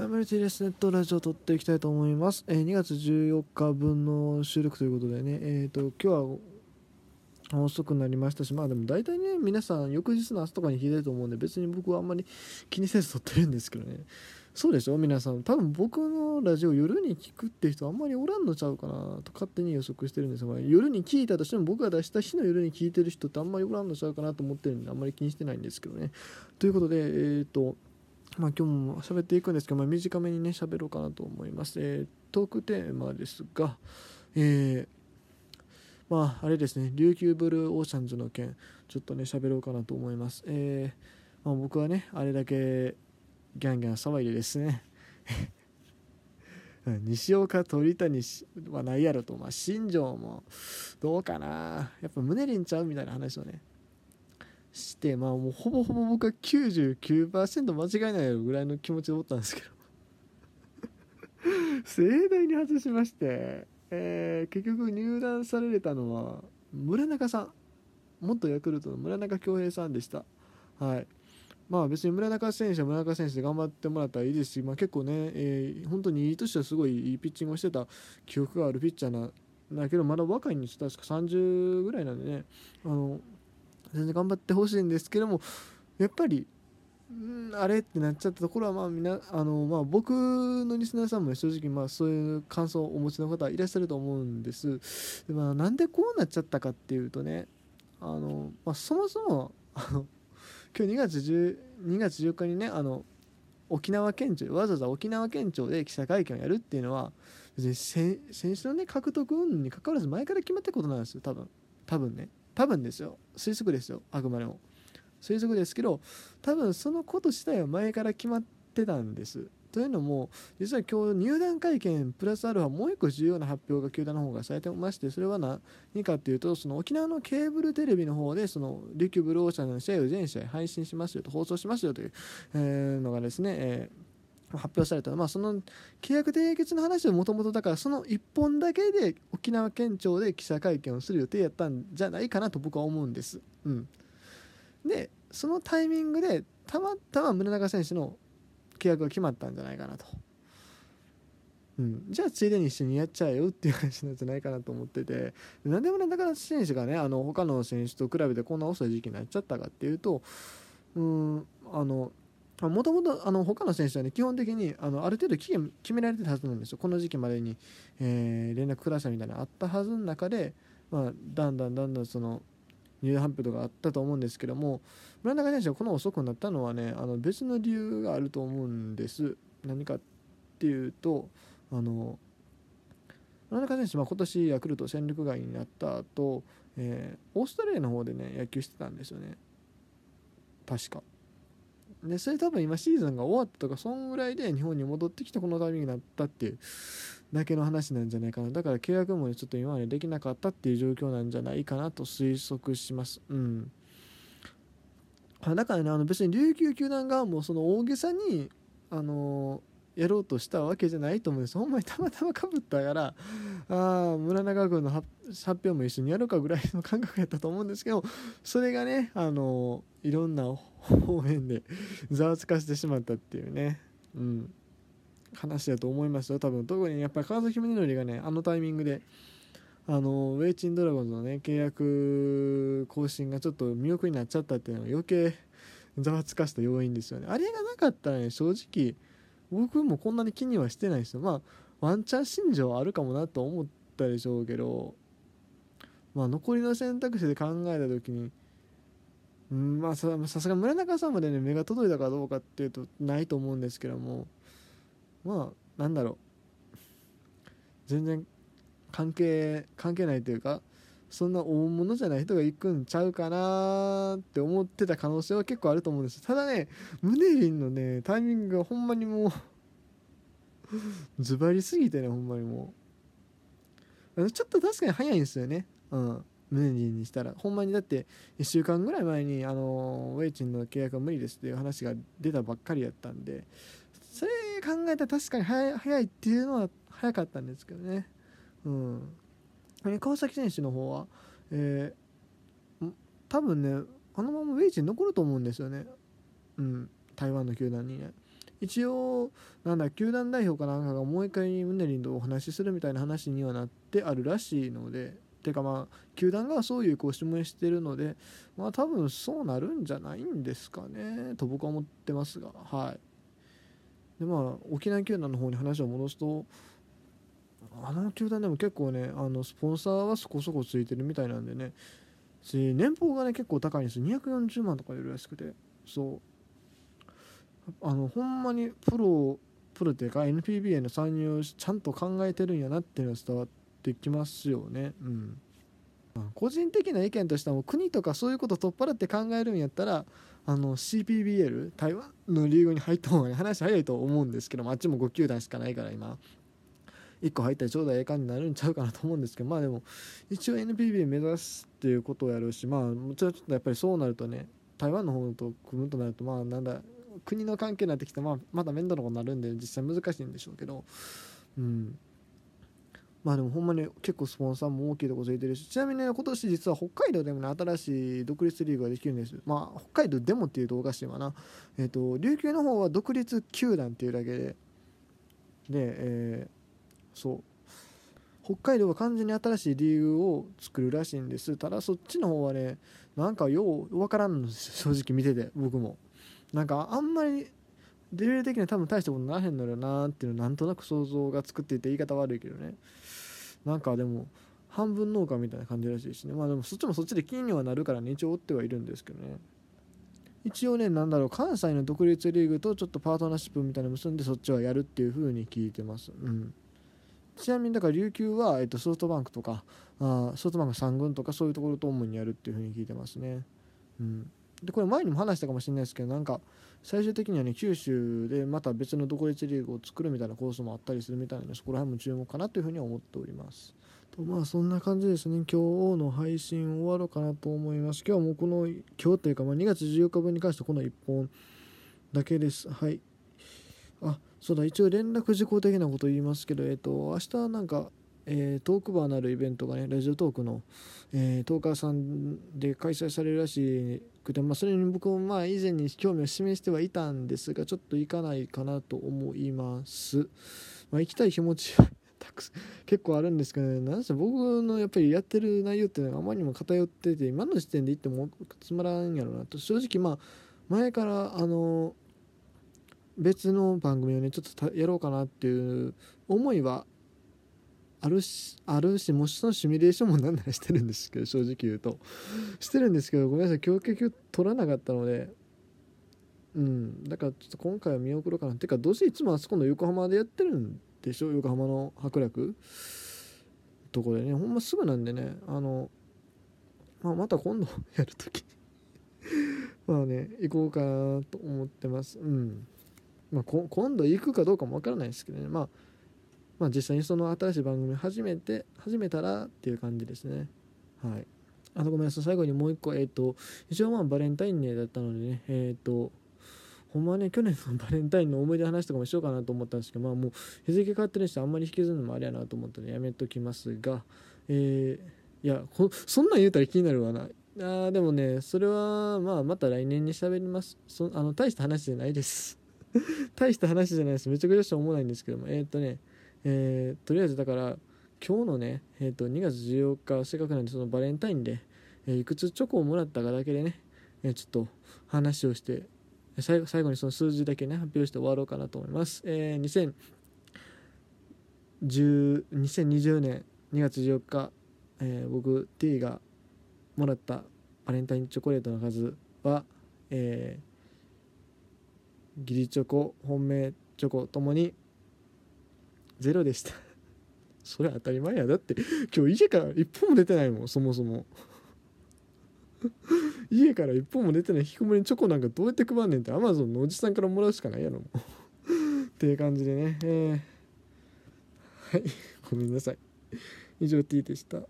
はい、マルティレスネットラジオを撮っていきたいと思います。えー2月14日分の収録ということでね、えっ、と、今日は遅くなりましたし、まあでも大体ね、皆さん翌日の朝とかに聞いてると思うんで、別に僕はあんまり気にせず撮ってるんですけどね。そうでしょ？皆さん。多分僕のラジオ夜に聞くって人あんまりおらんのちゃうかなと勝手に予測してるんですが、夜に聞いたとしても僕が出した日の夜に聞いてる人ってあんまりおらんのちゃうかなと思ってるんで、あんまり気にしてないんですけどね。ということで、えっ、と、まあ、今日も喋っていくんですけど、まあ、短めにね喋ろうかなと思います、えートークテーマですが、えーまああれですね琉球ブルーオーシャンズの件ちょっとね喋ろうかなと思います、えーまあ、僕はねあれだけギャンギャン騒いでですね。西岡鳥谷はないやろと、まあ、新庄もどうかな。やっぱ胸にんちゃうみたいな話をねしてまあもうほぼほぼ僕は99%間違いないぐらいの気持ちでおったんですけど。盛大に外しまして、えー結局入団されたのは村中さん。元ヤクルトの村中恭平さんでした。はい。まあ別に村中選手は村中選手で頑張ってもらったらいいですし、まあ、結構ね、えー本当にいいとしてはすごいいいピッチングをしてた記憶があるピッチャーなだけどまだ若いんです。確か30ぐらいなんでね。あの全然頑張ってほしいんですけどもやっぱりんあれってなっちゃったところはまあみなあの、まあ、僕のリスナーさんも正直まあそういう感想をお持ちの方いらっしゃると思うんです。で、まあ、なんでこうなっちゃったかっていうとねあの、まあ、そもそもあの今日2月 10, 2月14日にねあの沖縄県庁わざわざ沖縄県庁で記者会見をやるっていうのは別に選手のね獲得云々に関わらず前から決まったことなんですよ多分。多分ね。多分ですよ。推測ですよ。あくまでも。推測ですけど多分そのこと自体は前から決まってたんです。というのも実は今日入団会見プラスアルファもう一個重要な発表が球団の方がされてましてそれは何かっていうとその沖縄のケーブルテレビの方でその琉球ブルーオーシャンの試合を全試合配信しますよと放送しますよという、えのがですね、えー発表されたまあその契約締結の話はもともとだからその1本だけで沖縄県庁で記者会見をする予定やったんじゃないかなと僕は思うんです。うん、でそのタイミングでたまたま村中選手の契約が決まったんじゃないかなと。うん、じゃあついでに一緒にやっちゃえよっていう話なんじゃないかなと思っててなんで村中選手がねあの他の選手と比べてこんな遅い時期になっちゃったかっていうとうんあのもともとあの他の選手はね基本的にあのある程度期限決められてたはずなんですよ。この時期までに、えー連絡くださいみたいなのあったはずの中で、まあ、だんだんだんだんその入団発表とかあったと思うんですけども村中選手がこの遅くなったのはねあの別の理由があると思うんです。何かっていうとあの村中選手は今年ヤクルト戦力外になった後、えーオーストラリアの方でね野球してたんですよね。確か。でそれ多分今シーズンが終わったとかそんぐらいで日本に戻ってきてこのタイミングになったっていうだけの話なんじゃないかな。だから契約もちょっと今までできなかったっていう状況なんじゃないかなと推測します。うん。だからねあの別に琉球球団側もその大げさにあのやろうとしたわけじゃないと思うんです。ほんまにたまたまかぶったからああ村中君の発表も一緒にやるかぐらいの感覚やったと思うんですけどそれがねあのいろんな方面でざわつかせてしまったっていうね、うん、話だと思いますよ多分。特にやっぱり川崎宗則がねあのタイミングであのウェイチンドラゴンズのね契約更新がちょっと見送りになっちゃったっていうのが余計ざわつかした要因ですよね。あれがなかったらね正直僕もこんなに気にはしてないですよまあワンチャン心情あるかもなと思ったでしょうけどまあ残りの選択肢で考えた時にうんまあささすが村中さんまでね目が届いたかどうかっていうとないと思うんですけどもまあなんだろう。全然関係関係ないというかそんな大物じゃない人が行くんちゃうかなって思ってた可能性は結構あると思うんですただねムネリンのねタイミングがほんまにもう ズバリすぎてねほんまにもう。ちょっと確かに早いんですよね。うん。ムネリンにしたら。ほんまにだって1週間ぐらい前にあのウェイチンの契約は無理ですっていう話が出たばっかりやったんでそれ考えたら確かに早いっていうのは早かったんですけどね。うん。川崎選手の方は、えーん多分ねあのままウェイチに残ると思うんですよね、うん、台湾の球団にね。一応なんだ球団代表かなんかがもう一回ムネリンとお話しするみたいな話にはなってあるらしいのでてかまあ球団がそういうこう指名してるのでまあ多分そうなるんじゃないんですかねと僕は思ってますがはい。でまあ沖縄球団の方に話を戻すとあの球団でも結構ねあのスポンサーはそこそこついてるみたいなんでね。年俸がね結構高いんです。よ240万とかいるらしくて。そう。あのほんまにプロプロっていうか NPB への参入をちゃんと考えてるんやなっていうのが伝わってきますよね。うん。個人的な意見としては国とかそういうこと取っ払って考えるんやったらあの CPBL 台湾のリーグに入った方が、ね、話早いと思うんですけどもあっちも5球団しかないから今。1個入ったらちょうどええ感じになるんちゃうかなと思うんですけどまあでも一応 NPB 目指すっていうことをやるしまあもちろんちょっとやっぱりそうなるとね台湾の方と組むとなるとまあなんだ国の関係になってきて、まあ、まだ面倒なことになるんで実際難しいんでしょうけどうん。まあでもほんまに結構スポンサーも大きいとこついてるしちなみにね今年実は北海道でもね新しい独立リーグができるんですまあ北海道でもっていうとおかしいわな。えっ、ー、と琉球の方は独立球団っていうだけででえーそう。北海道は完全に新しいリーグを作るらしいんです。ただそっちの方はねなんかよう分からんのです正直見てて僕も。なんかあんまりレベル的には多分大したことならへんのよなっていうのなんとなく想像が作っていて言い方悪いけどね。なんかでも半分農家みたいな感じらしいしね。まあでもそっちもそっちで気にはなるからね。一応追ってはいるんですけどね。一応ねなんだろう関西の独立リーグとちょっとパートナーシップみたいなの結んでそっちはやるっていう風に聞いてます。うん。ちなみにだから琉球は、えっと、ソフトバンクとかあソフトバンク3軍とかそういうところと主にやるっていうふうに聞いてますね。うん、でこれ前にも話したかもしれないですけどなんか最終的にはね九州でまた別の独立リーグを作るみたいなコースもあったりするみたいなのでそこら辺も注目かなというふうには思っております。とまあそんな感じですね。今日の配信終わろうかなと思います。今日はもうこの今日というか、まあ、2月14日分に関してこの1本だけです。はい。あそうだ一応連絡事項的なこと言いますけどえっ、ー、と明日なんかえー、トークバーなるイベントがねラジオトークの、えー、トーカーさんで開催されるらしくて、まあ、それに僕もまあ以前に興味を示してはいたんですがちょっと行かないかなと思います、まあ、行きたい気持ちは 結構あるんですけどね。なんせ僕のやっぱりやってる内容っていうのがあまりにも偏ってて今の時点で行ってもつまらんやろうなと。正直まあ前からあの別の番組をねちょっとやろうかなっていう思いはあるしあるしもしそのシミュレーションもなんならしてるんですけど正直言うと。してるんですけどごめんなさい。今日結局取らなかったので。うん。だからちょっと今回は見送ろうかな。てかどうせいつもあそこの横浜でやってるんでしょ？横浜の博楽。とこでね。ほんますぐなんでね。あの、まあ、また今度やるとき。に まあね行こうかなと思ってます。うん。まあ、今度行くかどうかもわからないですけどね、まあ、まあ実際にその新しい番組始めて始めたらっていう感じですね。はい。あとごめんなさい。最後にもう一個。えっ、ー、と一応まあバレンタインデーだったのでね。えっ、ー、とほんまね去年の バレンタインの思い出話とかもしようかなと思ったんですけどまあもう日付変わってる人あんまり引きずるのもあれやなと思ったのでやめときますがえー、いやそんなん言うたら気になるわな。あでもねそれはまあまた来年に喋ります。そあの大した話じゃないです。大した話じゃないです。めちゃくちゃしょうもないんですけども、えー、っとね、えー、とりあえずだから、今日のね、えー、っと2月14日、せっかくなんで、そのバレンタインで、えいくつチョコをもらったかだけでね、えちょっと話をして、最後最後にその数字だけね、発表して終わろうかなと思います。えー、2020年2月14日、えー、僕 T がもらったバレンタインチョコレートの数は、えー、義理チョコ本命チョコともにゼロでした。それ当たり前や。だって今日家から一本も出てないもんそもそも。家から一本も出てない引きこもりにチョコなんかどうやって配んねんってアマゾンのおじさんからもらうしかないやろもう。っていう感じでね、えー、はい。ごめんなさい。以上 T でした。